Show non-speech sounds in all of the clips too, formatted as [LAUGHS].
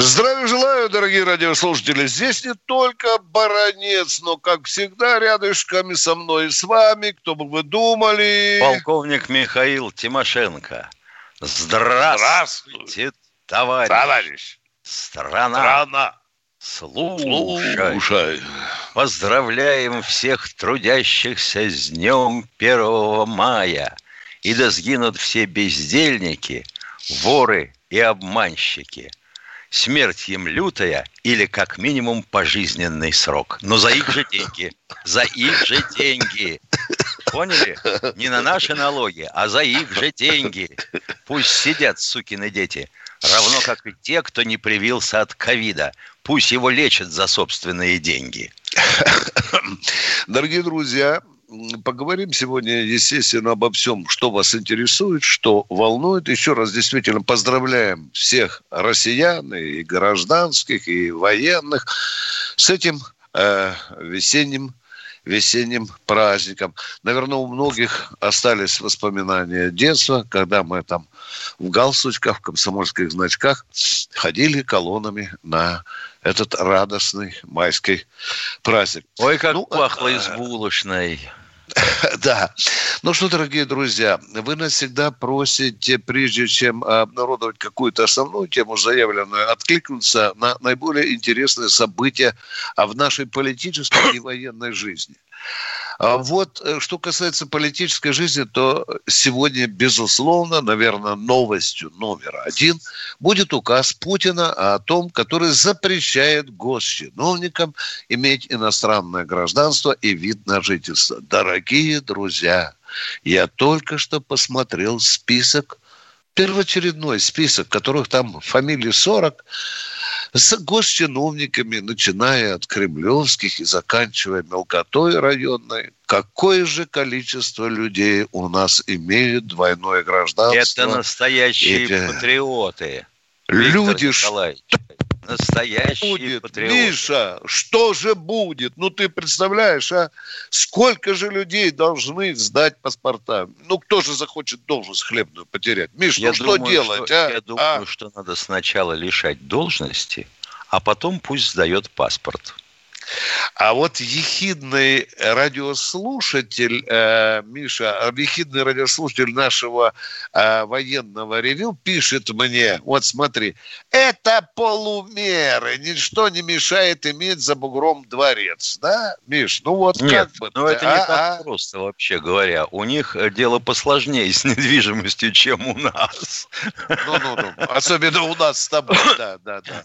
Здравия желаю, дорогие радиослушатели. Здесь не только Баранец, но, как всегда, рядышками со мной и с вами, кто бы вы думали... Полковник Михаил Тимошенко. Здравствуйте, Здравствуй. товарищ. Товарищ. Страна. Страна. Слушай. Слушай. Поздравляем всех трудящихся с днем 1 мая. И да сгинут все бездельники, воры и обманщики. Смерть им лютая или как минимум пожизненный срок. Но за их же деньги. За их же деньги. Поняли? Не на наши налоги, а за их же деньги. Пусть сидят, сукины дети. Равно как и те, кто не привился от ковида. Пусть его лечат за собственные деньги. Дорогие друзья, поговорим сегодня, естественно, обо всем, что вас интересует, что волнует. Еще раз действительно поздравляем всех россиян, и гражданских, и военных с этим э, весенним весенним праздником. Наверное, у многих остались воспоминания детства, когда мы там в галстучках, в комсомольских значках ходили колоннами на этот радостный майский праздник. Ой, как ну, пахло из булочной. [LAUGHS] Да. Ну что, дорогие друзья, вы нас всегда просите, прежде чем обнародовать какую-то основную тему заявленную, откликнуться на наиболее интересные события в нашей политической и военной жизни. А вот э, что касается политической жизни, то сегодня, безусловно, наверное, новостью номер один будет указ Путина о том, который запрещает госчиновникам иметь иностранное гражданство и вид на жительство. Дорогие друзья, я только что посмотрел список, первоочередной список, которых там фамилии 40, с госчиновниками, начиная от кремлевских и заканчивая мелкотой районной, какое же количество людей у нас имеют двойное гражданство? Это настоящие Эти... патриоты. Люди, настоящие будет, патриоты. Миша, что же будет? Ну, ты представляешь, а? Сколько же людей должны сдать паспорта? Ну, кто же захочет должность хлебную потерять? Миш, я ну думаю, что делать, что, а? Я думаю, а? что надо сначала лишать должности, а потом пусть сдает паспорт. А вот ехидный радиослушатель, э, Миша, ехидный радиослушатель нашего э, военного ревю пишет мне, вот смотри, это полумеры, ничто не мешает иметь за бугром дворец, да, Миш? Ну вот Нет, как бы... ну это а, не так а? просто, вообще говоря. У них э, дело посложнее с [LAUGHS] недвижимостью, чем у нас. Ну-ну-ну, особенно у нас с тобой, да, да, да.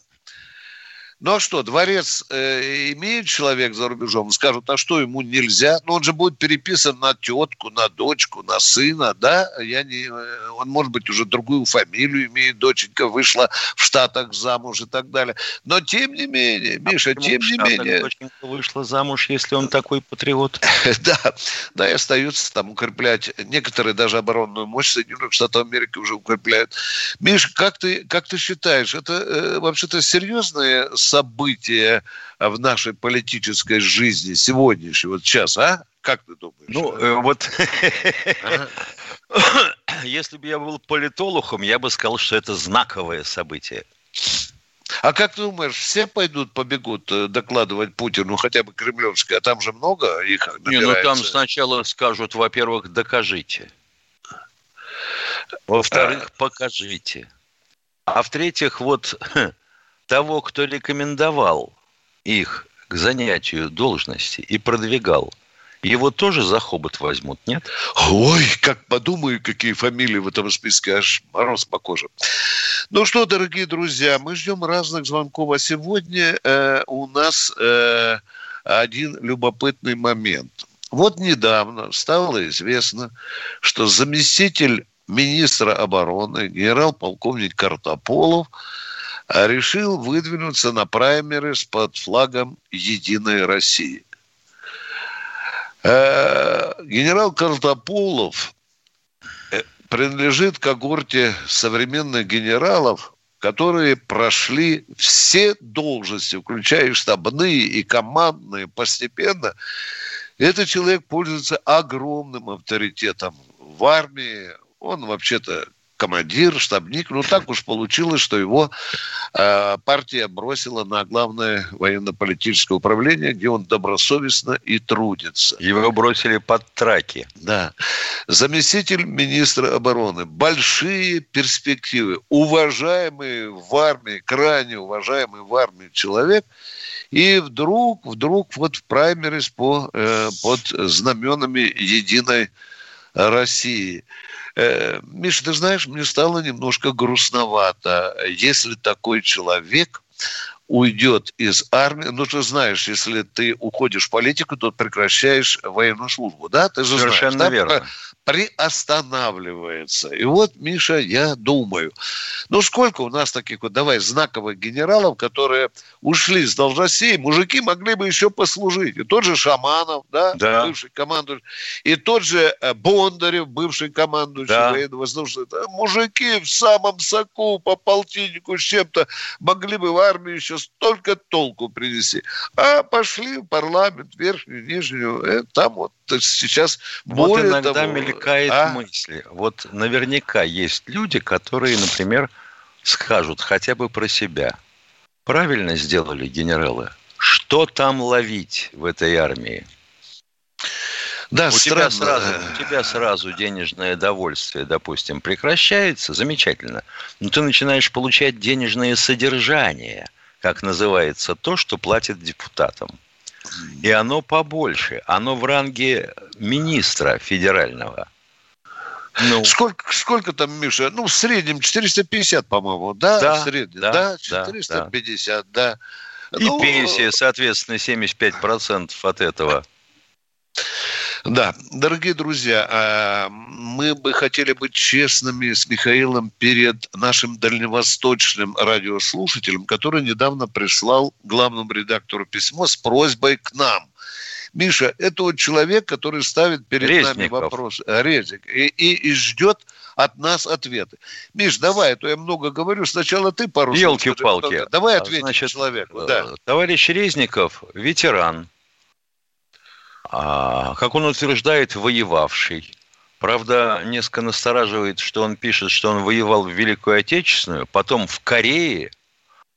Ну а что, дворец э, имеет человек за рубежом, скажут, а что ему нельзя? Ну он же будет переписан на тетку, на дочку, на сына, да? Я не, э, он, может быть, уже другую фамилию имеет, доченька вышла в Штатах замуж и так далее. Но тем не менее, а Миша, тем не менее... доченька вышла замуж, если он такой патриот? [LAUGHS] Да, да, и остаются там укреплять. Некоторые даже оборонную мощь Соединенных Штатов Америки уже укрепляют. Миш, как ты, как ты считаешь, это э, вообще-то серьезные события в нашей политической жизни сегодняшней, вот сейчас, а? Как ты думаешь? Ну, э, вот если бы я был политологом, я бы сказал, что это знаковое событие. А как ты думаешь, все пойдут, побегут э, докладывать Путину, хотя бы кремлевское, а там же много их набирается. Не, ну там сначала скажут, во-первых, докажите. Во-вторых, покажите. А в-третьих, вот того, кто рекомендовал их к занятию должности и продвигал, его тоже за хобот возьмут, нет? Ой, как подумаю, какие фамилии в этом списке, аж мороз по коже. Ну что, дорогие друзья, мы ждем разных звонков, а сегодня э, у нас э, один любопытный момент. Вот недавно стало известно, что заместитель министра обороны, генерал-полковник Картополов, решил выдвинуться на праймерис под флагом «Единой России». Э, генерал Картополов э, принадлежит когорте современных генералов, которые прошли все должности, включая штабные и командные, постепенно. Этот человек пользуется огромным авторитетом в армии. Он вообще-то командир, штабник. Ну, так уж получилось, что его э, партия бросила на главное военно-политическое управление, где он добросовестно и трудится. Его бросили под траки. Да. Заместитель министра обороны. Большие перспективы. Уважаемый в армии, крайне уважаемый в армии человек. И вдруг, вдруг вот в праймерис по, э, под знаменами единой России – Э, Миша, ты знаешь, мне стало немножко грустновато, если такой человек уйдет из армии. Ну, ты знаешь, если ты уходишь в политику, то прекращаешь военную службу, да? Ты же Совершенно знаешь, верно. Да? Приостанавливается. И вот, Миша, я думаю, ну сколько у нас таких вот, давай, знаковых генералов, которые ушли с должностей, мужики могли бы еще послужить. И тот же Шаманов, да, да. бывший командующий, и тот же э, Бондарев, бывший командующий да. военно-воздушных. Мужики в самом соку по полтиннику с чем-то могли бы в армию еще столько толку принести. А пошли в парламент, верхнюю, нижнюю, э, там вот сейчас вот более иногда того, мелькает а? мысли. Вот наверняка есть люди, которые, например, скажут хотя бы про себя. Правильно сделали генералы. Что там ловить в этой армии? Да, у тебя, сразу, у тебя сразу денежное довольствие, допустим, прекращается, замечательно. Но ты начинаешь получать денежное содержание, как называется то, что платит депутатам. И оно побольше. Оно в ранге министра федерального. Ну. Сколько, сколько там, Миша? Ну, в среднем 450, по-моему, да? Да, в среднем, да, да 450, да. да. И ну, пенсия, соответственно, 75% от этого. Да, дорогие друзья, а, мы бы хотели быть честными с Михаилом перед нашим дальневосточным радиослушателем, который недавно прислал главному редактору письмо с просьбой к нам. Миша, это вот человек, который ставит перед Резников. нами вопрос. Э, Резник. И, и, и ждет от нас ответы. Миш, давай, а то я много говорю. Сначала ты пару. Елки-палки. Давай ответим Значит, человеку. Да. Э, товарищ Резников, ветеран, а, как он утверждает, воевавший. Правда, несколько настораживает, что он пишет, что он воевал в Великую Отечественную, потом в Корее,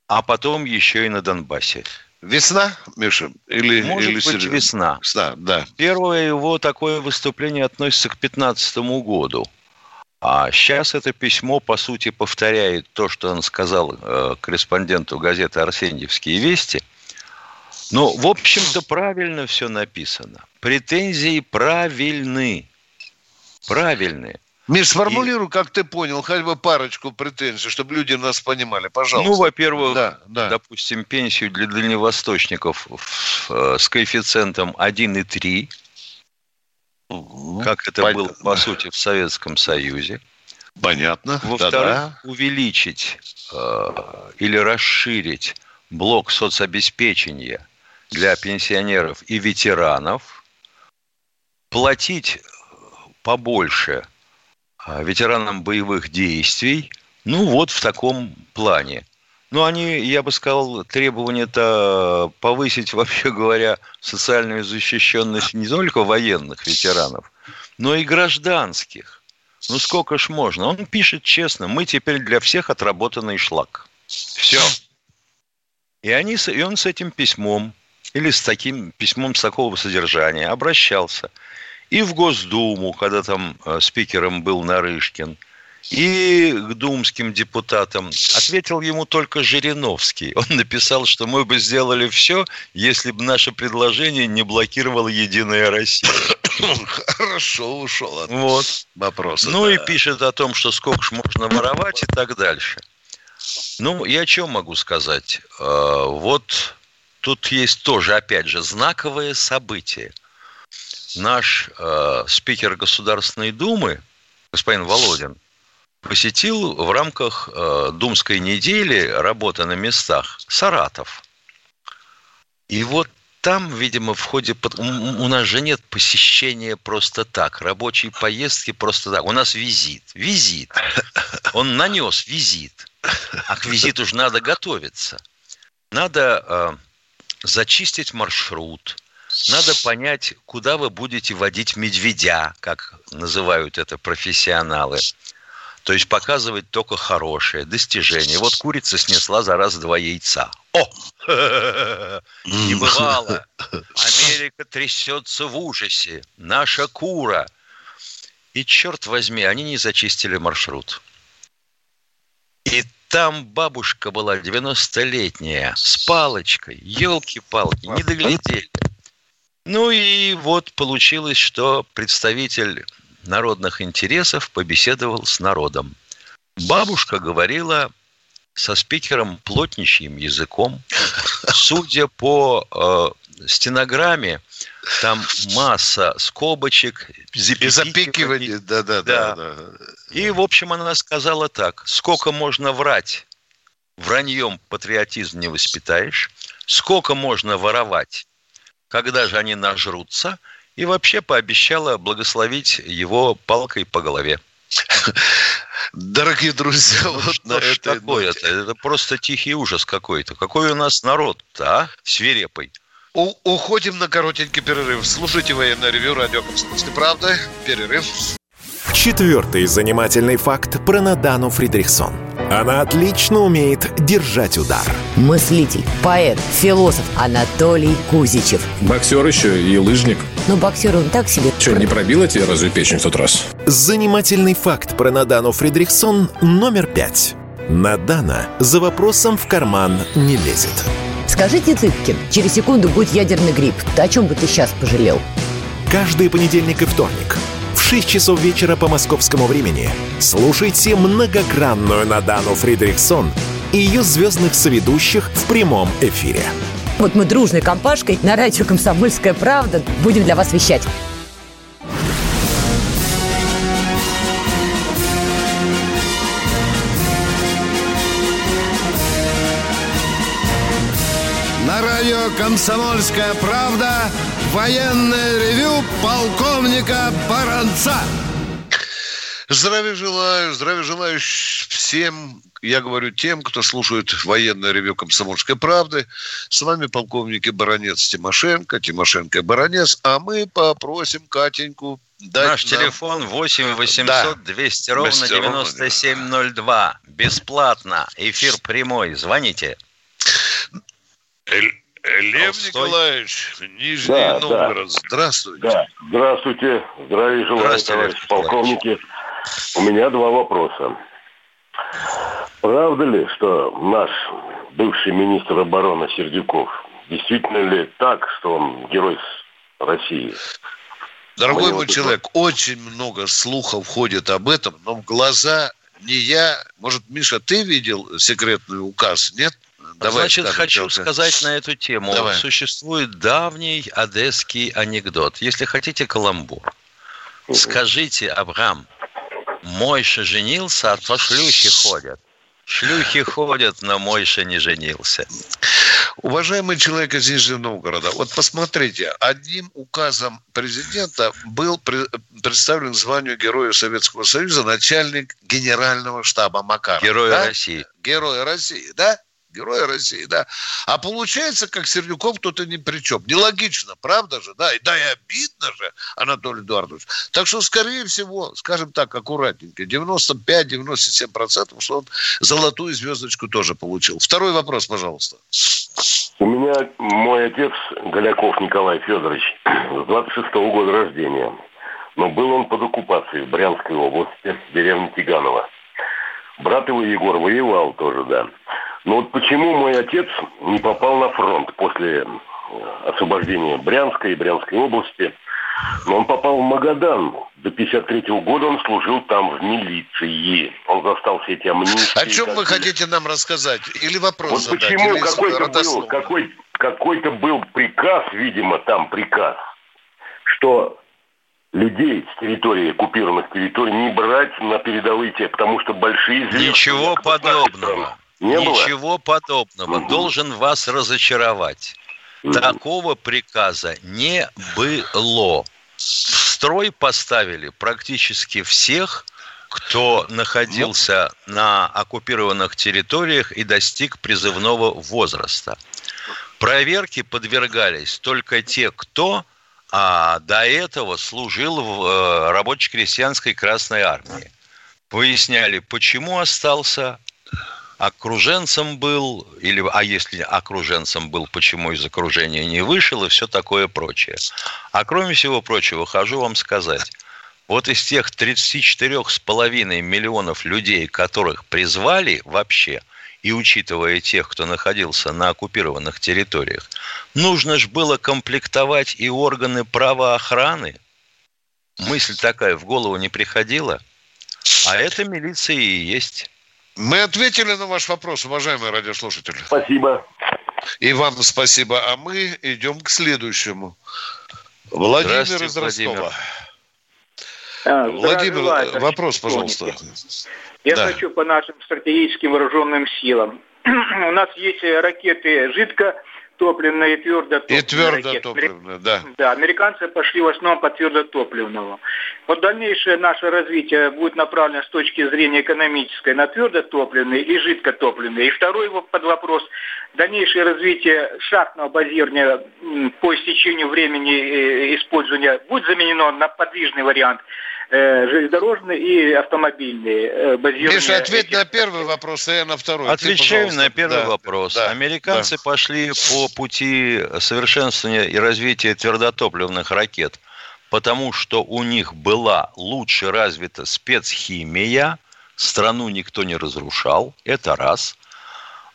а потом еще и на Донбассе. Весна, Миша? Или, Может или быть, середина? весна. Весна, да. Первое его такое выступление относится к 15 году. А сейчас это письмо, по сути, повторяет то, что он сказал э, корреспонденту газеты «Арсеньевские вести», ну, в общем-то, правильно все написано. Претензии правильны. Правильные. Миш, сформулируй, и... как ты понял, хотя бы парочку претензий, чтобы люди нас понимали, пожалуйста. Ну, во-первых, да, да. допустим, пенсию для дальневосточников э, с коэффициентом 1,3, угу. как это Понятно. было, по сути, в Советском Союзе. Понятно. Во-вторых, Да-да. увеличить э, или расширить блок соцобеспечения для пенсионеров и ветеранов, платить побольше а, ветеранам боевых действий, ну вот в таком плане. Ну, они, я бы сказал, требования-то повысить, [LAUGHS] вообще говоря, социальную защищенность не только военных ветеранов, но и гражданских. Ну, сколько ж можно? Он пишет честно, мы теперь для всех отработанный шлак. Все. И, они, и он с этим письмом или с таким письмом с такого содержания обращался и в Госдуму, когда там э, спикером был Нарышкин, и к думским депутатам. Ответил ему только Жириновский. Он написал, что мы бы сделали все, если бы наше предложение не блокировала Единая Россия. Хорошо ушел от вот. вопроса. Ну да. и пишет о том, что сколько ж можно воровать и так дальше. Ну, я о чем могу сказать? Э, вот тут есть тоже, опять же, знаковое событие. Наш э, спикер Государственной Думы, господин Володин, посетил в рамках э, Думской недели работы на местах Саратов. И вот там, видимо, в ходе... У нас же нет посещения просто так, рабочей поездки просто так. У нас визит. Визит. Он нанес визит. А к визиту же надо готовиться. Надо э, зачистить маршрут. Надо понять, куда вы будете водить медведя, как называют это профессионалы. То есть показывать только хорошее, достижение. Вот курица снесла за раз два яйца. О! [LAUGHS] Не бывало. Америка трясется в ужасе. Наша кура. И черт возьми, они не зачистили маршрут. И там бабушка была 90-летняя, с палочкой, елки-палки, не доглядели. Ну и вот получилось, что представитель народных интересов побеседовал с народом. Бабушка говорила со спикером плотничьим языком. Судя по э, стенограмме, там масса скобочек, запикивания. Да, да, да, да. И, в общем, она сказала так. Сколько можно врать? Враньем патриотизм не воспитаешь. Сколько можно воровать? Когда же они нажрутся? И вообще пообещала благословить его палкой по голове. Дорогие друзья, ну, вот что на это такое это? Это просто тихий ужас какой-то. Какой у нас народ-то, а? Свирепый. У уходим на коротенький перерыв. Слушайте военное ревю радио «Комсомольская правда». Перерыв. Четвертый занимательный факт про Надану Фридрихсон. Она отлично умеет держать удар. Мыслитель, поэт, философ Анатолий Кузичев. Боксер еще и лыжник. Ну, боксер он так себе. Что, не пробила тебе разве печень в тот раз? Занимательный факт про Надану Фридрихсон номер пять. Надана за вопросом в карман не лезет. Скажите, Цыпкин, через секунду будет ядерный грипп. Ты о чем бы ты сейчас пожалел? Каждый понедельник и вторник – 6 часов вечера по московскому времени слушайте многогранную Надану Фридрихсон и ее звездных соведущих в прямом эфире. Вот мы дружной компашкой на радио «Комсомольская правда» будем для вас вещать. Радио «Комсомольская правда» Военное ревю полковника Баранца. Здравия желаю, здравия желаю всем, я говорю тем, кто слушает военное ревю «Комсомольской правды». С вами полковники Баранец Тимошенко, Тимошенко Баранец, а мы попросим Катеньку дать Наш нам... телефон 8 800 да. 200 ровно 9702. Бесплатно. Эфир прямой. Звоните. Лев Толстой. Николаевич, Нижний да, Новгород. Да. Здравствуйте. Да. Здравствуйте. Здравия желаю, Здравствуйте, товарищ полковники. У меня два вопроса. Правда ли, что наш бывший министр обороны Сердюков, действительно ли так, что он герой России? Дорогой мой человек, очень много слухов ходит об этом, но в глаза не я, может, Миша, ты видел секретный указ, нет? Давай, Значит, хочу только. сказать на эту тему. Давай. Существует давний одесский анекдот. Если хотите каламбур. Скажите, Абрам, Мойша женился, а то шлюхи ходят. Шлюхи ходят, но Мойша не женился. Уважаемый человек из Нижнего Новгорода, вот посмотрите, одним указом президента был представлен званию Героя Советского Союза начальник генерального штаба Макаров. Героя да? России. Героя России, да? Героя России, да. А получается, как Сердюков кто-то ни при чем. Нелогично, правда же, да? И да, и обидно же, Анатолий Эдуардович. Так что, скорее всего, скажем так, аккуратненько, 95-97%, что он золотую звездочку тоже получил. Второй вопрос, пожалуйста. У меня мой отец Голяков Николай Федорович с 26 -го года рождения. Но был он под оккупацией в Брянской области, деревня Тиганова. Брат его Егор воевал тоже, да. Но вот почему мой отец не попал на фронт после э, освобождения Брянской и Брянской области? Но он попал в Магадан. До 53 -го года он служил там в милиции. Он застал все эти амнистии. О чем вы хотите нам рассказать? Или вопрос вот задать? Почему какой-то был, какой, какой-то был приказ, видимо, там приказ, что людей с территории, оккупированных территорий, не брать на передовые те, потому что большие... Ничего подобного. Не Ничего было? подобного. Угу. Должен вас разочаровать. Угу. Такого приказа не было. В строй поставили практически всех, кто находился на оккупированных территориях и достиг призывного возраста. Проверки подвергались только те, кто а до этого служил в э, рабоче-крестьянской Красной Армии. Выясняли, почему остался, окруженцем был, или, а если окруженцем был, почему из окружения не вышел и все такое прочее. А кроме всего прочего, хожу вам сказать, вот из тех 34,5 миллионов людей, которых призвали вообще, и учитывая тех, кто находился на оккупированных территориях, нужно же было комплектовать и органы правоохраны. Мысль такая в голову не приходила. А это милиция и есть. Мы ответили на ваш вопрос, уважаемые радиослушатели. Спасибо. И вам спасибо. А мы идем к следующему. Владимир из Ростова. А, Владимир, вопрос, пожалуйста. Я да. хочу по нашим стратегическим вооруженным силам. [CLEARS THROAT] У нас есть ракеты жидко топливные и твердотопливные. И твердотопливные, да. Да, американцы пошли в основном по твердотопливному. Вот дальнейшее наше развитие будет направлено с точки зрения экономической на твердотопливные и жидкотопливные. И второй под вопрос, дальнейшее развитие шахтного базирования по истечению времени э, использования будет заменено на подвижный вариант – железнодорожные и автомобильные э, базированные. Миша, ответь на первый вопрос, а я на второй. Отвечаю Ты, на первый да, вопрос. Да, Американцы да. пошли по пути совершенствования и развития твердотопливных ракет, потому что у них была лучше развита спецхимия, страну никто не разрушал, это раз.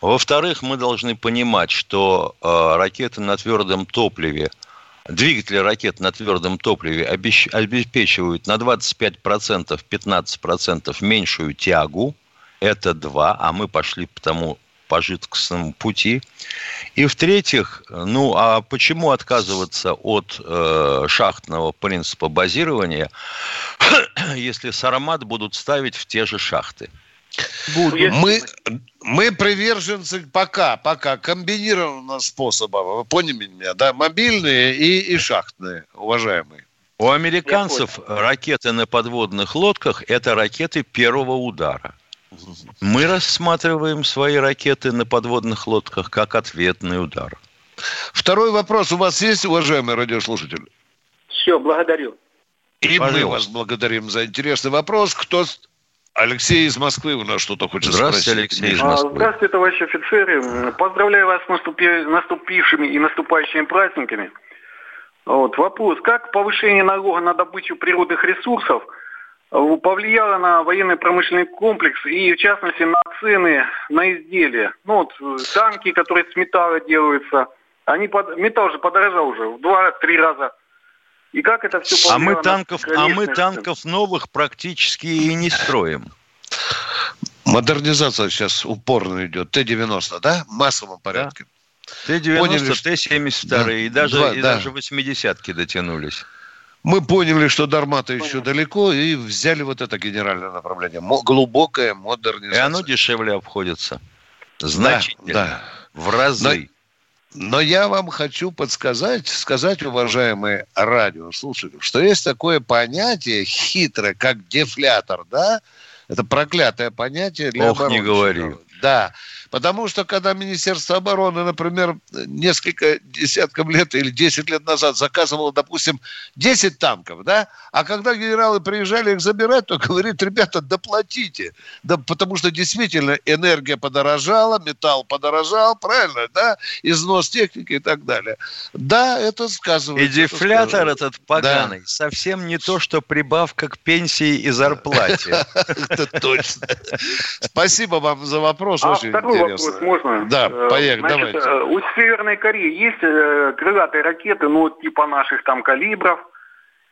Во-вторых, мы должны понимать, что э, ракеты на твердом топливе – Двигатели ракет на твердом топливе обеспечивают на 25%, 15% меньшую тягу. Это два, а мы пошли по тому по жидкостному пути. И в-третьих, ну а почему отказываться от э, шахтного принципа базирования, [COUGHS] если Сарамат будут ставить в те же шахты? Будут. Мы, мы приверженцы пока, пока комбинированного способа. Вы поняли меня, да? Мобильные и, и шахтные, уважаемые. У американцев ракеты на подводных лодках – это ракеты первого удара. Мы рассматриваем свои ракеты на подводных лодках как ответный удар. Второй вопрос у вас есть, уважаемые радиослушатели? Все, благодарю. И Пожалуйста. мы вас благодарим за интересный вопрос. Кто Алексей из Москвы у нас что-то хочет Здравствуйте, спросить. Алексей из Москвы. Здравствуйте, товарищи офицеры. Поздравляю вас с наступи... наступившими и наступающими праздниками. Вот. Вопрос. Как повышение налога на добычу природных ресурсов э, повлияло на военно-промышленный комплекс и, в частности, на цены на изделия? Ну, вот э, танки, которые с металла делаются, они под... металл же подорожал уже в два-три раза и как это все А мы танков, а мы танков новых практически и не строим. Модернизация сейчас упорно идет. Т-90, да? В массовом порядке. Да. Т-90, Т-72 да. и даже, Два, и да. даже 80-ки дотянулись. Мы поняли, что Дармата еще далеко, и взяли вот это генеральное направление. Глубокая модернизация. И оно дешевле обходится. Значительно. Да, да. В разы. Но я вам хочу подсказать, сказать, уважаемые радиослушатели, что есть такое понятие хитрое, как дефлятор, да? Это проклятое понятие для Ох, не говори. Да. Потому что когда Министерство обороны, например, несколько десятков лет или 10 лет назад заказывало, допустим, 10 танков, да, а когда генералы приезжали их забирать, то говорит, ребята, доплатите. Да, потому что действительно энергия подорожала, металл подорожал, правильно, да, износ техники и так далее. Да, это сказывается. И дефлятор этот поганый да. совсем не то, что прибавка к пенсии и зарплате. [LAUGHS] Это точно. Спасибо вам за вопрос, а очень вопрос можно? Да, э, поехали, Значит, давайте. Э, у Северной Кореи есть э, крылатые ракеты, ну, типа наших там калибров,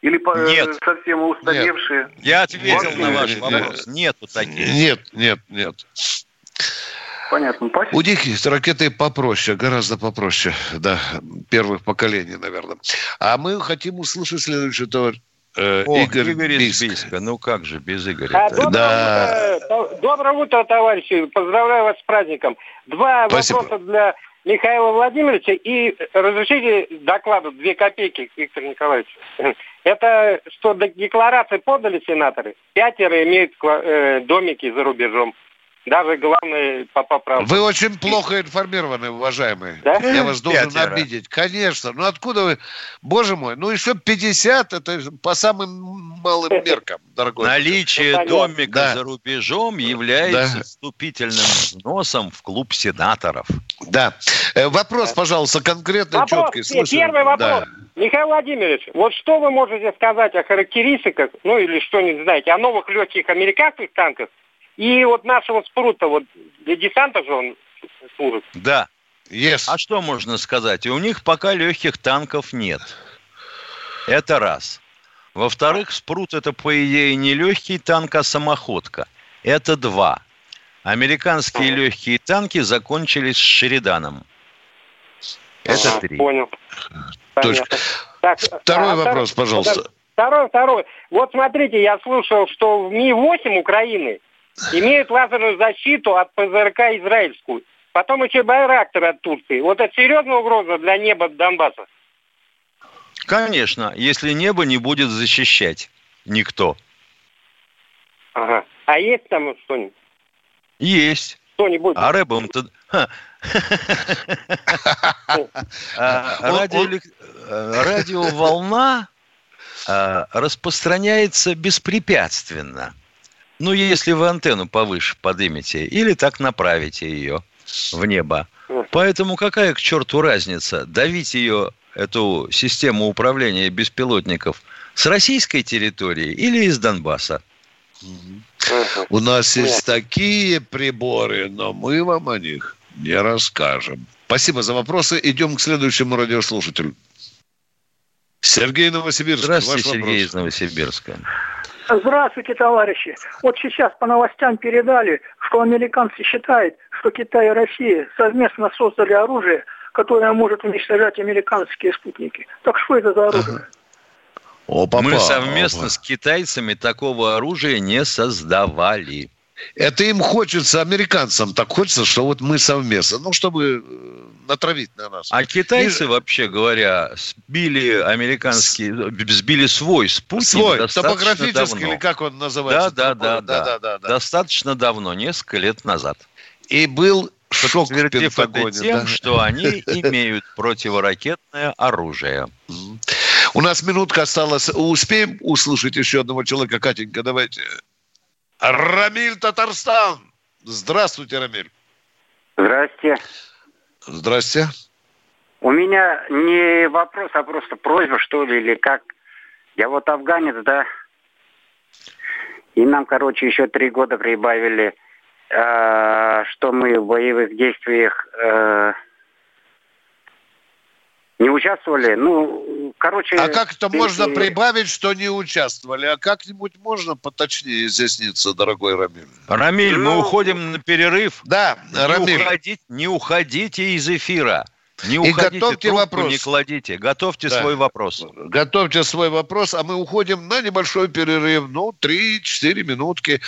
или нет. совсем устаревшие? Нет. Я ответил Вообще, на ваш вопрос. Нету таких. Нет, нет, нет. Понятно, спасибо. У них есть ракеты попроще, гораздо попроще, да, первых поколений, наверное. А мы хотим услышать следующее, товарищ. Э, О, Игорь, Игорь, из Бийск. Бийска. Ну как же без Игоря? А, доброе, Да. утро, доброе утро, товарищи. Поздравляю вас с праздником. Два Спасибо. вопроса для Михаила Владимировича. И разрешите докладу две копейки, Виктор Николаевич. Это что до декларации подали сенаторы. Пятеро имеют э, домики за рубежом. Даже главное по поправке. Вы очень плохо информированы, уважаемые. Да? Я вас должен Пятеро. обидеть. Конечно. Ну откуда вы? Боже мой, ну еще 50, это по самым малым [LAUGHS] меркам, дорогой. Наличие Ну, домика Да. за рубежом является Да. вступительным взносом в клуб сенаторов. Да. Э, Вопрос, пожалуйста, конкретный, Вопрос, четкий. не, Слушаю. первый вопрос. Да. Михаил Владимирович, вот что вы можете сказать о характеристиках, ну или что-нибудь знаете, о новых легких американских танках и вот нашего спрута, вот для десанта же он служит. Да. Yes. А что можно сказать? И у них пока легких танков нет. Это раз. Во-вторых, спрут это, по идее, не легкий танк, а самоходка. Это два. Американские легкие танки закончились с Шериданом. Это три. Понял. Точка. Так, Второй а вопрос, второй- пожалуйста. Второй, второй. Вот смотрите, я слышал, что в Ми-8 Украины имеют лазерную защиту от ПЗРК израильскую. Потом еще Байрактор от Турции. Вот это серьезная угроза для неба Донбасса. Конечно, если небо не будет защищать никто. Ага. А есть там что-нибудь? Есть. Что-нибудь? А рэбом-то... Ха. [LAUGHS] А, э, Радиоволна а, распространяется беспрепятственно. Ну, если вы антенну повыше подымете или так направите ее в небо. Поэтому какая к черту разница, давить ее, эту систему управления беспилотников, с российской территории или из Донбасса? У нас есть такие приборы, но мы вам о них не расскажем. Спасибо за вопросы. Идем к следующему радиослушателю. Сергей Новосибирск. Здравствуйте, ваш Сергей вопрос. из Новосибирска. Здравствуйте, товарищи. Вот сейчас по новостям передали, что американцы считают, что Китай и Россия совместно создали оружие, которое может уничтожать американские спутники. Так что это за оружие? Опа-па, Мы совместно опа. с китайцами такого оружия не создавали. Это им хочется, американцам так хочется, что вот мы совместно. Ну, чтобы э, натравить на нас. А китайцы, вообще говоря, сбили американский, сбили свой спутник Свой, достаточно топографический, давно. или как он называется? Да, да, да, да, да, да, да. Достаточно давно, несколько лет назад. И был шок в Подтвердив это Пентагоне. тем, да. что они имеют противоракетное оружие. У нас минутка осталась. Успеем услышать еще одного человека? Катенька, давайте. Рамиль Татарстан. Здравствуйте, Рамиль. Здрасте. Здрасте. У меня не вопрос, а просто просьба, что ли, или как. Я вот афганец, да. И нам, короче, еще три года прибавили, э, что мы в боевых действиях э, не участвовали. Ну, короче... А как это можно и- прибавить, что не участвовали? А как-нибудь можно поточнее изъясниться, дорогой Рамиль? Рамиль, мы Ну, уходим на перерыв. Да, Не, Рамиль. уходите, не уходите из эфира. Не И уходите, готовьте трубку вопрос. не кладите. Готовьте Да. свой вопрос. Готовьте свой вопрос, а мы уходим на небольшой перерыв, ну, 3-4 минутки.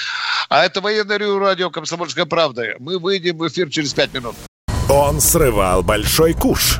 А это военное ревю радио «Комсомольская правда». Мы выйдем в эфир через 5 минут. Он срывал большой куш.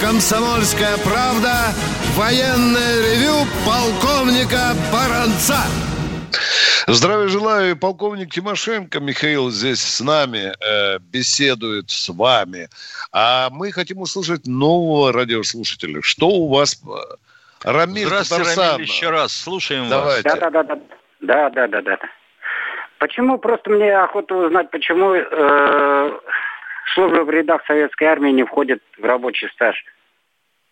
«Комсомольская правда» военное ревю полковника Баранца. Здравия желаю. Полковник Тимошенко Михаил здесь с нами э, беседует с вами. А мы хотим услышать нового радиослушателя. Что у вас, э, Рамиль Здравствуйте, Татарсан? Рамиль, еще раз. Слушаем Давайте. вас. Да, да, да, да. Да, да, да, да. Почему, просто мне охота узнать, почему э, служба в рядах советской армии не входит в рабочий стаж.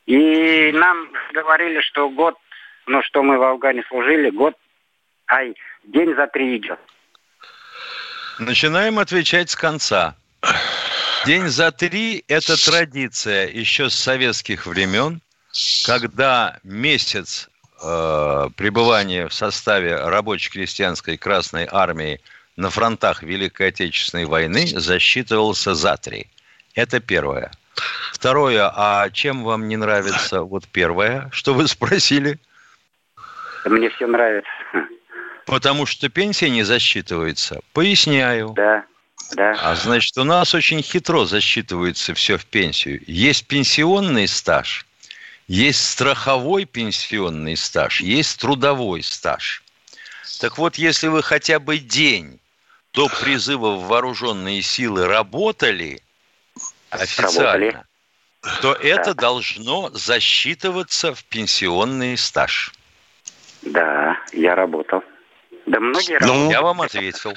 И нам говорили, что год, ну что мы в Афгане служили, год, ай, день за три идет. Начинаем отвечать с конца. День за три – это традиция еще с советских времен, когда месяц э, пребывания в составе рабоче-крестьянской Красной Армии на фронтах Великой Отечественной войны засчитывался за три. Это первое. Второе, а чем вам не нравится вот первое, что вы спросили? Мне все нравится. Потому что пенсия не засчитывается. Поясняю. Да, да. А значит, у нас очень хитро засчитывается все в пенсию. Есть пенсионный стаж, есть страховой пенсионный стаж, есть трудовой стаж. Так вот, если вы хотя бы день до призыва в вооруженные силы работали официально, то это должно засчитываться в пенсионный стаж. Да, я работал. Да многие Ну, работали. Я вам ответил.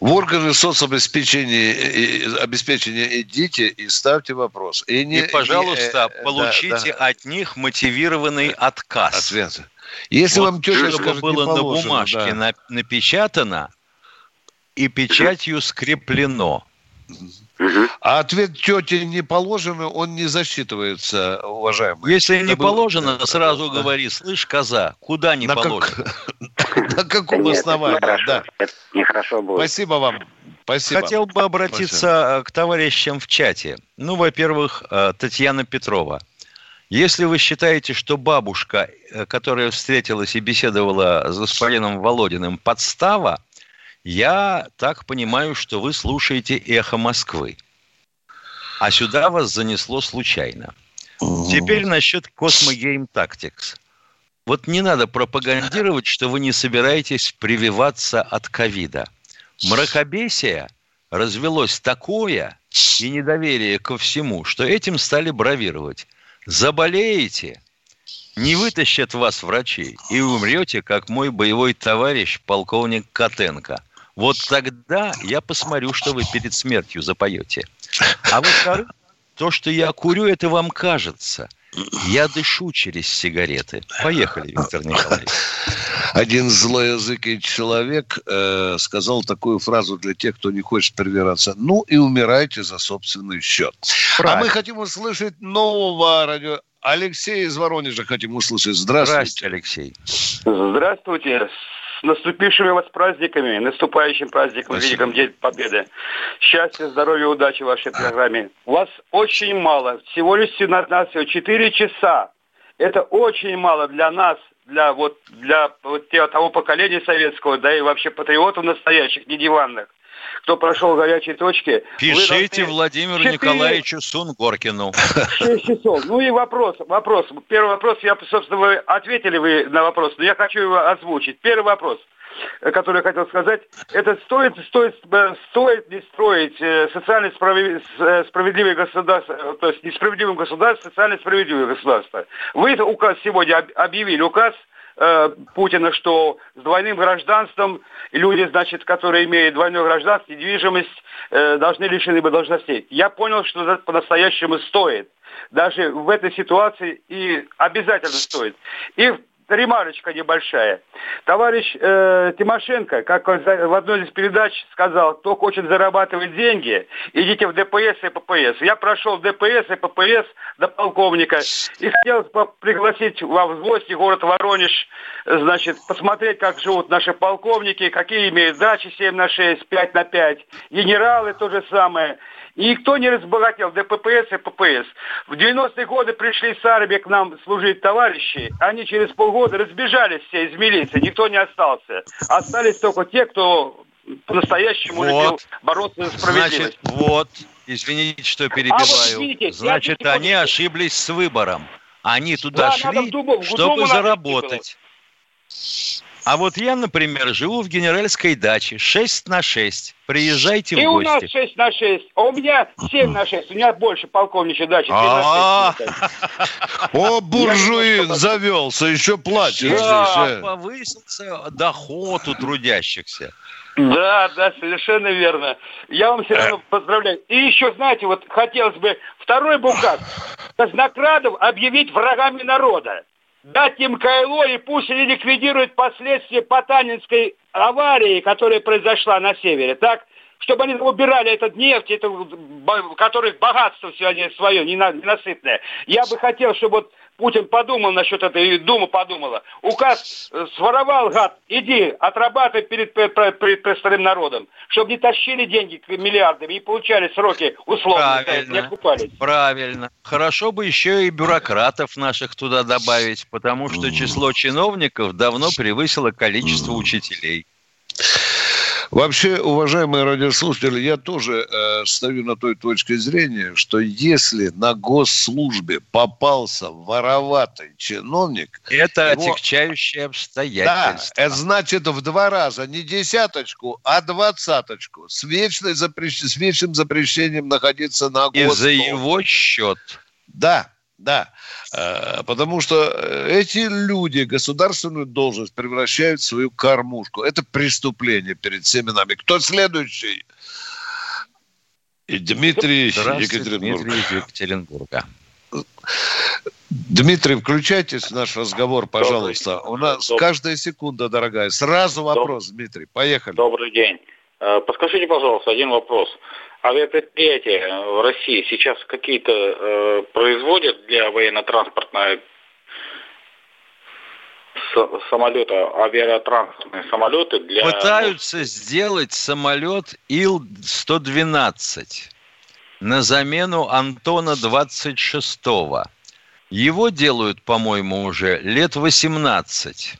В органы соцобеспечения и- обеспечения идите и ставьте вопрос. И, не- И, пожалуйста, э, э, получите да, да. от них мотивированный отказ. Ответ. Если Вот вам тетя чтобы скажет, было не на положено, бумажке да. на- напечатано и печатью скреплено. А ответ тети не положено, он не засчитывается, уважаемый. Если не Это был- положено, сразу да. говори, слышь, коза, куда не На как- положено? [LAUGHS] На каком Нет, это основании? нехорошо. Да. Это нехорошо будет. Спасибо вам. Спасибо. Хотел бы обратиться э, к товарищам в чате. Ну, во-первых, э, Татьяна Петрова. Если вы считаете, что бабушка, э, которая встретилась и беседовала с господином Володиным, подстава, я так понимаю, что вы слушаете «Эхо Москвы». А сюда вас занесло случайно. Теперь насчет Cosmo Tactics. Вот не надо пропагандировать, что вы не собираетесь прививаться от ковида. Мракобесие развелось такое и недоверие ко всему, что этим стали бравировать. Заболеете, не вытащат вас врачи, и умрете, как мой боевой товарищ, полковник Котенко. Вот тогда я посмотрю, что вы перед смертью запоете. А во-вторых, то, что я курю, это вам кажется. Я дышу через сигареты. Поехали, Виктор Николаевич. [LAUGHS] Один злоязыкий человек э, сказал такую фразу для тех, кто не хочет привираться. Ну и умирайте за собственный счет. А Правильно. мы хотим услышать нового радио. Алексей из Воронежа хотим услышать. Здравствуйте. Здравствуйте, Алексей. Здравствуйте. Наступившими вас праздниками, наступающим праздником, Спасибо. Великом День Победы. Счастья, здоровья, удачи в вашей программе. Вас очень мало, всего лишь на всего 4 часа. Это очень мало для нас, для вот для вот того поколения советского, да и вообще патриотов настоящих, не диванных, кто прошел горячие точки. Пишите должны Владимиру четыре- Николаевичу Сунгоркину. [LAUGHS] 6 часов. Ну и вопрос, вопрос. Первый вопрос, я, собственно, вы ответили вы на вопрос, но я хочу его озвучить. Первый вопрос, э, который я хотел сказать, это стоит, стоит, э, стоит ли строить э, социально справедливое государство, то есть несправедливым государством, социально справедливое государство. Вы указ сегодня об- объявили, указ э, Путина, что с двойным гражданством люди, значит, которые имеют двойное гражданство, недвижимость, э, должны лишены быть должностей. Я понял, что это по-настоящему стоит. Даже в этой ситуации и обязательно стоит. И ремарочка небольшая. Товарищ э, Тимошенко, как он в одной из передач сказал, кто хочет зарабатывать деньги, идите в ДПС и ППС. Я прошел ДПС и ППС до полковника и хотел пригласить вас в гости в город Воронеж, значит, посмотреть, как живут наши полковники, какие имеют дачи 7 на 6, 5 на 5, генералы то же самое. И никто не разбогател, ДППС и ППС. В 90-е годы пришли с армии к нам служить товарищи, они через полгода разбежались все из милиции, никто не остался. Остались только те, кто по-настоящему Вот. любил бороться за справедливость. Значит, вот, извините, что перебиваю. А вот извините, Значит, я они ошиблись с выбором. Они туда Да, шли, в Думу- в чтобы заработать. А вот я, например, живу в генеральской даче 6 на 6. Приезжайте И в у нас гости. 6 на 6, а у меня 7 на 6. У меня больше полковничьей дачи. 7 А, на 6. О, буржуин завелся, еще платишь здесь. Да, э. повысился доход у трудящихся. Да, да, совершенно верно. Я вам все равно поздравляю. И еще, знаете, вот хотелось бы второй букат казнокрадов объявить врагами народа. Дать им кайло и пусть они ликвидируют последствия Потанинской аварии, которая произошла на севере. Так, чтобы они убирали этот нефть, это, который богатство сегодня свое, нена- ненасытное. Я бы хотел, чтобы вот Путин подумал насчет этой, и Дума подумала. Указ э, своровал, гад, иди, отрабатывай перед, пе- пе- перед простым народом. Чтобы не тащили деньги к миллиардам и получали сроки условно, не Правильно. окупались. Правильно. Хорошо бы еще и бюрократов наших туда добавить, потому что число чиновников давно превысило количество учителей. Вообще, уважаемые радиослушатели, я тоже э, стою на той точке зрения, что если на госслужбе попался вороватый чиновник... Это его- отягчающее Да, обстоятельство. это значит в два раза, не десяточку, а двадцаточку. С, вечной запрещ- с вечным запрещением находиться на И за госслужбе. его счет. Да, да. Э, Потому что э, эти люди государственную должность превращают в свою кормушку. Это преступление перед всеми нами. Кто следующий? И Дмитрий Екатеринбург. Дмитрий из Екатеринбурга. Дмитрий, включайтесь в наш разговор, пожалуйста. У нас Добрый. каждая секунда, дорогая. Сразу вопрос, Дмитрий. Поехали. Добрый день. Э, Подскажите, пожалуйста, один вопрос. Авиапредприятия в России сейчас какие-то э, производят для военно-транспортной самолета, авиатранспортные самолеты для... Пытаются сделать самолет Ил-112 на замену Антона-26. Его делают, по-моему, уже лет 18.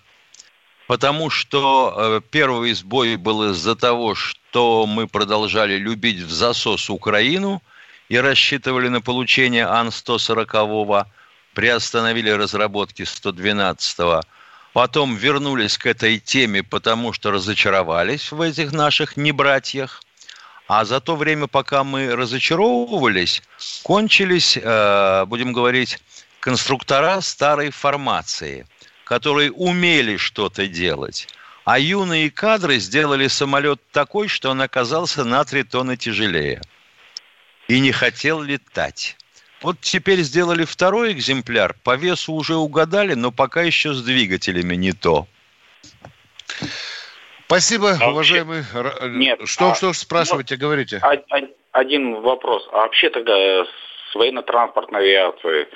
Потому что э, первый сбой был из-за того, что мы продолжали любить в засос Украину и рассчитывали на получение Ан-140, приостановили разработки 112 Потом вернулись к этой теме, потому что разочаровались в этих наших небратьях. А за то время, пока мы разочаровывались, кончились, э, будем говорить, конструктора старой формации, которые умели что-то делать. А юные кадры сделали самолет такой, что он оказался на три тонны тяжелее. И не хотел летать. Вот теперь сделали второй экземпляр, по весу уже угадали, но пока еще с двигателями не то. Спасибо, А уважаемый. Ра- Нет, что, а- что спрашиваете, говорите. А- а- Один вопрос. А вообще тогда э, с военно-транспортной авиацией,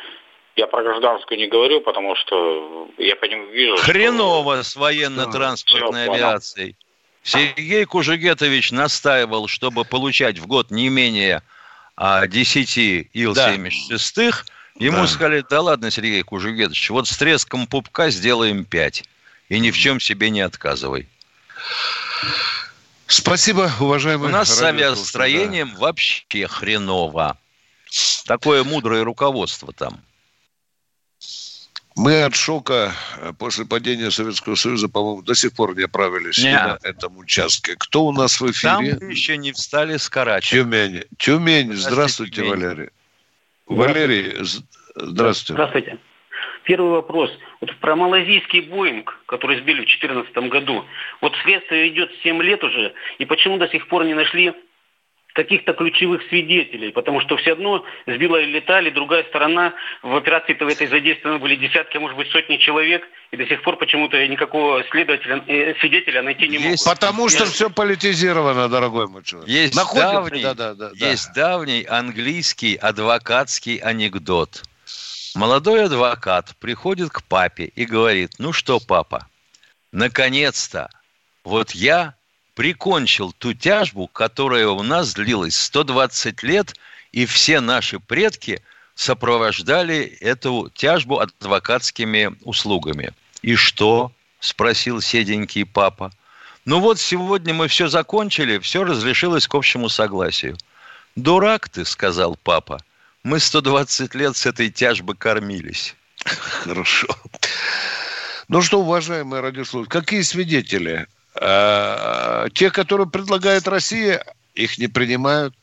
я про гражданскую не говорю, потому что я по нему вижу... что- Хреново с военно-транспортной понял. авиацией. Сергей Кужугетович настаивал, чтобы получать в год не менее а, 10 Ил-76. Ему Да. сказали, да ладно, Сергей Кужугетович, вот с треском пупка сделаем 5. И ни в чем себе не отказывай. Спасибо, уважаемый. У нас с авиастроением вообще хреново. Такое мудрое руководство там. Мы от шока э, после падения Советского Союза, по-моему, до сих пор не оправились и Не. на этом участке. Кто у нас в Там эфире? еще не встали с Карачи. Тюмень. Тюмень. Подожди, Здравствуйте, Тюмень. Валерий. Валерий, здравствуйте. Здравствуйте. Первый вопрос. Вот про малазийский Боинг, который сбили в 2014 году. Вот следствие идет 7 лет уже, и почему до сих пор не нашли каких-то ключевых свидетелей, потому что все одно сбила и летали, другая сторона, в операции-то в этой задействованы были десятки, а может быть сотни человек, и до сих пор почему-то никакого следователя, э, свидетеля найти не могут. Потому что Я- все политизировано, дорогой мой человек. Есть Находят- давний, Да, да, да, да. есть давний английский адвокатский анекдот. Молодой адвокат приходит к папе и говорит, ну что, папа, наконец-то, вот я прикончил ту тяжбу, которая у нас длилась 120 лет, и все наши предки сопровождали эту тяжбу адвокатскими услугами. И что? Спросил седенький папа. Ну вот сегодня мы все закончили, все разрешилось к общему согласию. Дурак ты, сказал папа. Мы 120 лет с этой тяжбы кормились. Хорошо. Ну что, уважаемые радиослушатели, какие свидетели? А, те, которые предлагает Россия, их не принимают.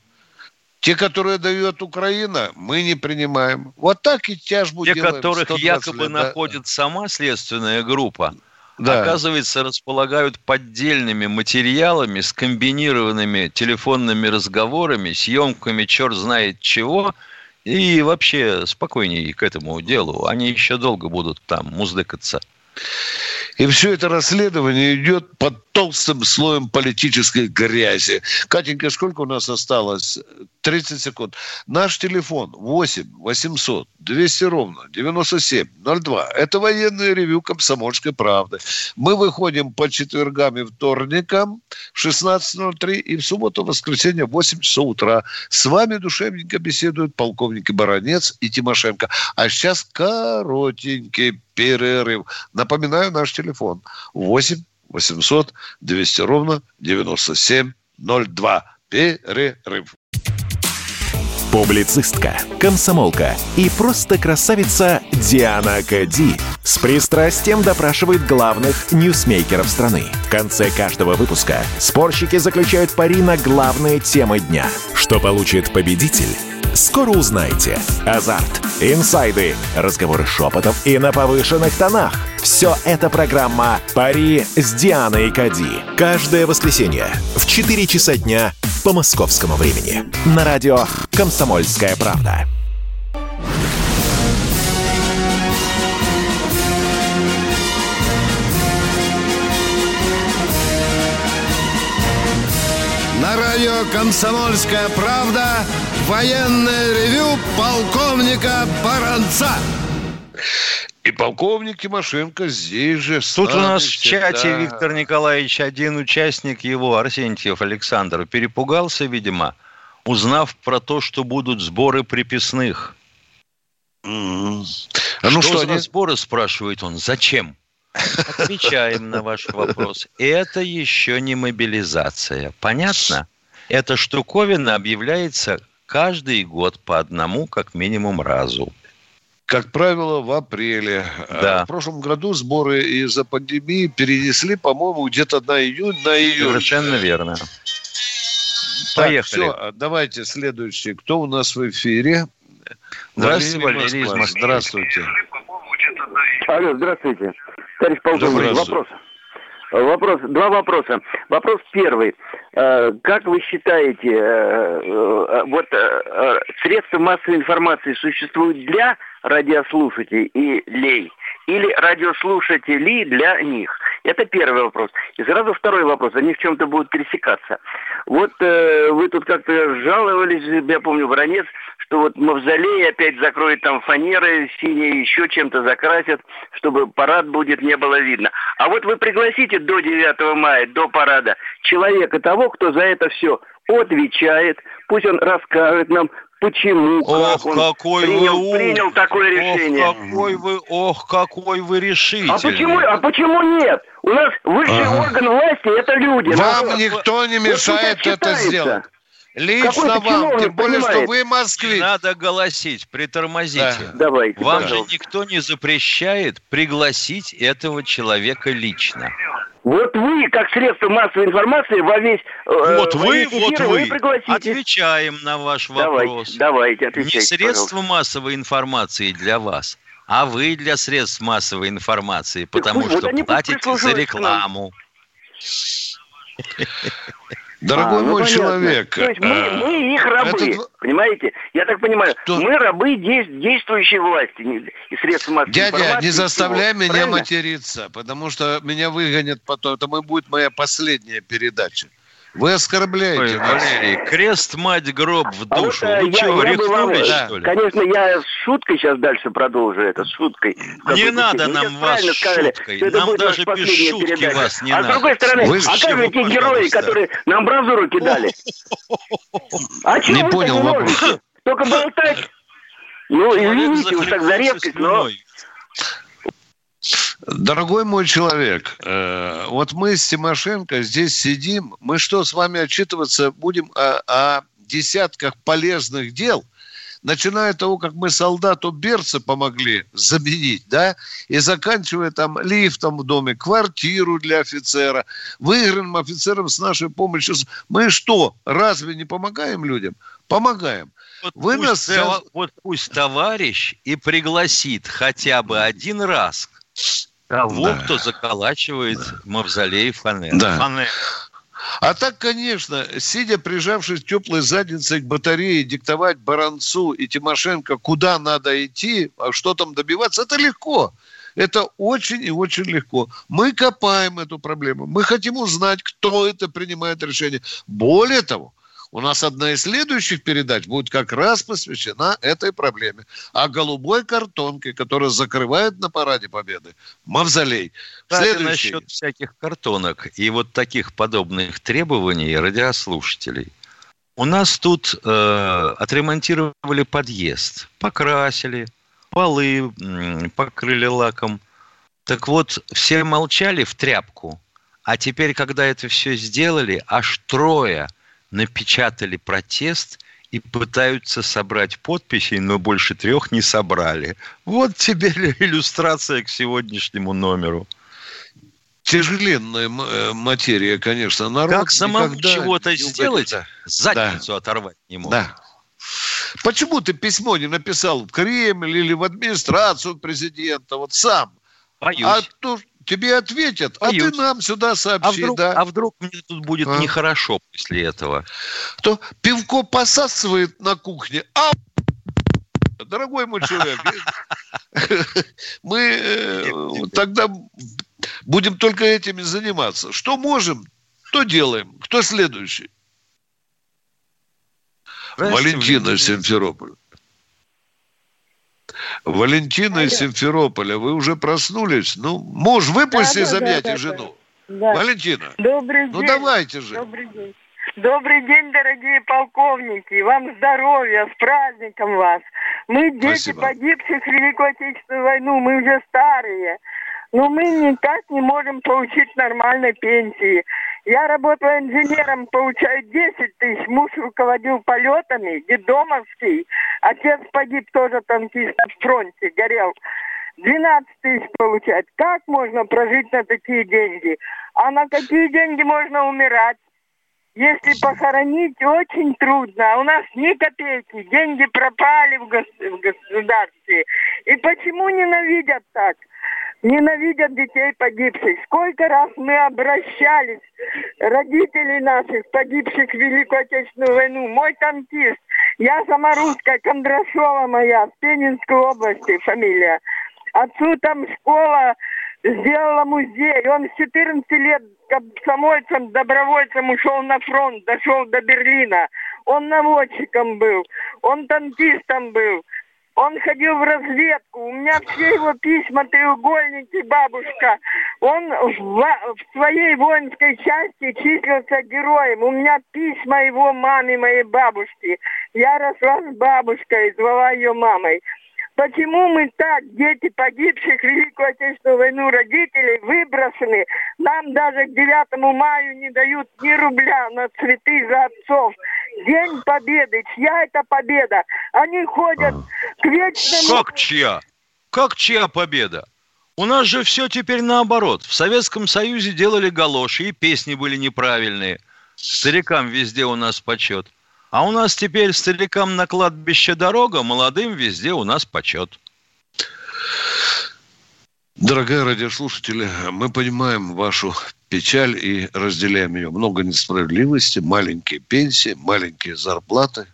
Те, которые дает Украина, мы не принимаем. Вот так и тяжбу Те, делаем которых 120 якобы лет, да. находит сама следственная группа, Да. оказывается, располагают поддельными материалами, скомбинированными телефонными разговорами, съемками черт знает чего, и вообще спокойнее к этому делу. Они еще долго будут там муздыкаться. И все это расследование идет под толстым слоем политической грязи. Катенька, сколько у нас осталось? 30 секунд. Наш телефон 8 800 200 ровно 9702. Это военное ревю «Комсомольской правды». Мы выходим по четвергам и вторникам в 16.03 и в субботу, воскресенье в 8 часов утра. С вами душевненько беседуют полковники Баранец и Тимошенко. А сейчас коротенький перерыв. Напоминаю наш телефон 8 800 200 ровно 9702. Перерыв. Публицистка, комсомолка и просто красавица Диана Кади с пристрастием допрашивает главных ньюсмейкеров страны. В конце каждого выпуска спорщики заключают пари на главные темы дня. Что получит победитель? Скоро узнаете. Азарт, инсайды, разговоры шепотов и на повышенных тонах. Все это программа «Пари с Дианой Кади». Каждое воскресенье в 4 часа дня по московскому времени. На радио «Комсомольская правда». На радио «Комсомольская правда» военное ревю полковника Баранца. И полковник Тимошенко здесь же. Тут у нас в чате, Виктор Николаевич, один участник его, Арсентьев Александр, перепугался, видимо, узнав про то, что будут сборы приписных. А ну что, что, за они- сборы, спрашивает он, зачем? Отвечаем на ваш вопрос. Это еще не мобилизация. Понятно? Эта штуковина объявляется каждый год по одному, как минимум, разу. Как правило, в апреле. Да. А В прошлом году сборы из-за пандемии перенесли, по-моему, где-то на июнь, на июль. Совершенно верно. Так, Поехали. всё, давайте следующий. Кто у нас в эфире? Здравствуйте, Валерий. Здравствуйте. Алло, здравствуйте. Товарищ полковник, Здравствуйте. вопрос. Вопрос, два вопроса. Вопрос первый. Э, Как вы считаете, э, э, вот средства массовой информации существуют для радиослушателей и лей или радиослушателей для них? Это первый вопрос. И сразу второй вопрос. Они в чем-то будут пересекаться. Вот э, вы тут как-то жаловались, я помню, Воронец, что вот мавзолей опять закроют там фанеры синие, еще чем-то закрасят, чтобы парад будет, не было видно. А вот вы пригласите до 9 мая, до парада, человека того, кто за это все отвечает, пусть он расскажет нам, почему, Ох, как он какой принял, вы принял такое решение. Ох, какой вы, ох, какой вы решительный. А почему, а почему нет? У нас высший Ага. орган власти это люди. Вам народ. никто не мешает это сделать. Лично вам, чиновник тем более, что понимает. вы москвич. Надо голосить, притормозите. Давайте, Вам же пожалуйста. никто не запрещает пригласить этого человека лично. Вот вы, как средство массовой информации, во весь э, Вот во вы, весь вот эфир вы. пригласите. Отвечаем на ваш Давайте, вопрос. давайте, Не отвечайте, средства массовой информации для вас, а вы для средств массовой информации, потому вот что пусть платите за рекламу. [LAUGHS] Дорогой А, ну мой понятно. человек. То есть мы, э, мы их рабы, этот- понимаете? Я так понимаю, мы рабы дей- действующей власти и средств массовой Дядя, информации. не и всего. заставляй меня Правильно? материться, потому что меня выгонят потом. Это будет моя последняя передача. Вы оскорбляете Ой, нас. Валерий, крест, мать, гроб в А вот, душу. Вы я- чего, я рехнулись, э, что ли? Конечно, я с шуткой сейчас дальше продолжу это, с шуткой. Не надо нам вас сказали, шуткой. Нам будет даже без шутки передача. вас не а надо. с другой стороны, Вы а как же те герои, которые нам бразуру кидали? А чего Не понял вопрос. Только болтать. Ну, извините уж так за резкость, но... Дорогой мой человек, э, вот мы с Тимошенко здесь сидим, мы что, с вами отчитываться будем о, о десятках полезных дел – начиная от того, как мы солдату Берца помогли заменить, да, и заканчивая там лифтом в доме, квартиру для офицера, выигранным офицером с нашей помощью. Мы что, разве не помогаем людям? Помогаем. Вот, Вы пусть, нас... вот пусть товарищ и пригласит хотя бы один раз того, да. кто заколачивает да. мавзолей Фанера. Да. Фанера. А так, конечно, сидя прижавшись теплой задницей к батарее, диктовать Баранцу и Тимошенко, куда надо идти, а что там добиваться, это легко. Это очень и очень легко. Мы копаем эту проблему. Мы хотим узнать, кто это принимает решение. Более того, у нас одна из следующих передач будет как раз посвящена этой проблеме. О голубой картонке, которая закрывает на параде Победы мавзолей. Кстати, Следующий... насчет всяких картонок и вот таких подобных требований радиослушателей. У нас тут э, отремонтировали подъезд, покрасили, полы покрыли лаком. Так вот, все молчали в тряпку. А теперь, когда это все сделали, аж трое – напечатали протест и пытаются собрать подписи, но больше трех не собрали. Вот тебе [LAUGHS] иллюстрация к сегодняшнему номеру. Тяжеленная э, материя, конечно. Народ как самому чего-то сделать, задницу да. оторвать не может. Да. Почему ты письмо не написал в Кремль или в администрацию президента, вот сам? Боюсь. А то, тебе ответят, Боюсь. а ты нам сюда сообщи. А вдруг, да? а вдруг мне тут будет а? нехорошо после этого? То пивко посасывает на кухне, а дорогой мой человек, [LAUGHS] мы э, тогда будем только этими заниматься. Что можем, то делаем. Кто следующий? Валентина Симферополь. Валентина из Симферополя, вы уже проснулись? Ну, муж, выпусти да, из объятий да, жену. Да. Валентина. Добрый ну, день. Ну, давайте же. Добрый день. Добрый день, дорогие полковники. Вам здоровья, с праздником вас. Мы дети Спасибо. погибших в Великую Отечественную войну, мы уже старые. Но мы никак не можем получить нормальной пенсии. Я работаю инженером, получаю 10 тысяч. Муж руководил полетами, дедомовский. Отец погиб тоже танкист на фронте, горел. 12 тысяч получать. Как можно прожить на такие деньги? А на какие деньги можно умирать? Если похоронить, очень трудно. А у нас ни копейки. Деньги пропали в, гос- в государстве. И почему ненавидят так? ненавидят детей погибших. Сколько раз мы обращались, родителей наших, погибших в Великую Отечественную войну. Мой танкист, я сама русская, Кондрашова моя, с Пенинской области фамилия. Отцу там школа сделала музей. Он с 14 лет комсомольцем, добровольцем ушел на фронт, дошел до Берлина. Он наводчиком был, он танкистом был. Он ходил в разведку. У меня все его письма, треугольники, бабушка. Он в, в своей воинской части числился героем. У меня письма его маме, моей бабушки. Я росла с бабушкой, звала ее мамой. Почему мы так, дети погибших в Великую Отечественную войну родителей, выброшены? Нам даже к 9 маю не дают ни рубля на цветы за отцов. День Победы. Чья это победа? Они ходят к вечному... Как чья? Как чья победа? У нас же все теперь наоборот. В Советском Союзе делали галоши, и песни были неправильные. Старикам везде у нас почет. А у нас теперь старикам на кладбище дорога, молодым везде у нас почет. Дорогая радиослушатели, мы понимаем вашу печаль и разделяем ее. Много несправедливости, маленькие пенсии, маленькие зарплаты.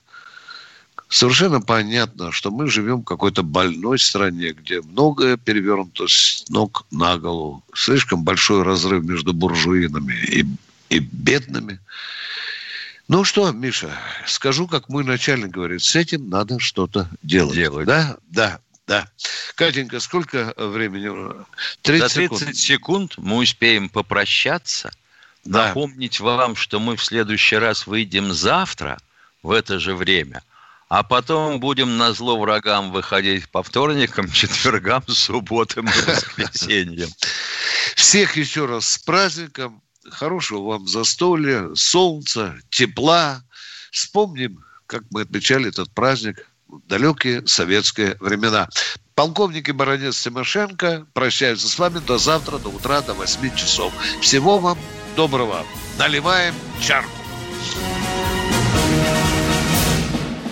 Совершенно понятно, что мы живем в какой-то больной стране, где многое перевернуто с ног на голову. Слишком большой разрыв между буржуинами и, и бедными. Ну что, Миша, скажу, как мой начальник говорит, с этим надо что-то делать. Делать. Да, да, да. Катенька, сколько времени? 30 За 30 секунд. секунд мы успеем попрощаться, да. напомнить вам, что мы в следующий раз выйдем завтра в это же время, а потом будем на зло врагам выходить по вторникам, [LAUGHS] четвергам, субботам и воскресеньям. Всех еще раз с праздником хорошего вам застолья, солнца, тепла, Вспомним, как мы отмечали этот праздник в далекие советские времена. Полковник и баронец Тимошенко прощаются с вами до завтра, до утра, до 8 часов. Всего вам доброго. Наливаем чарку.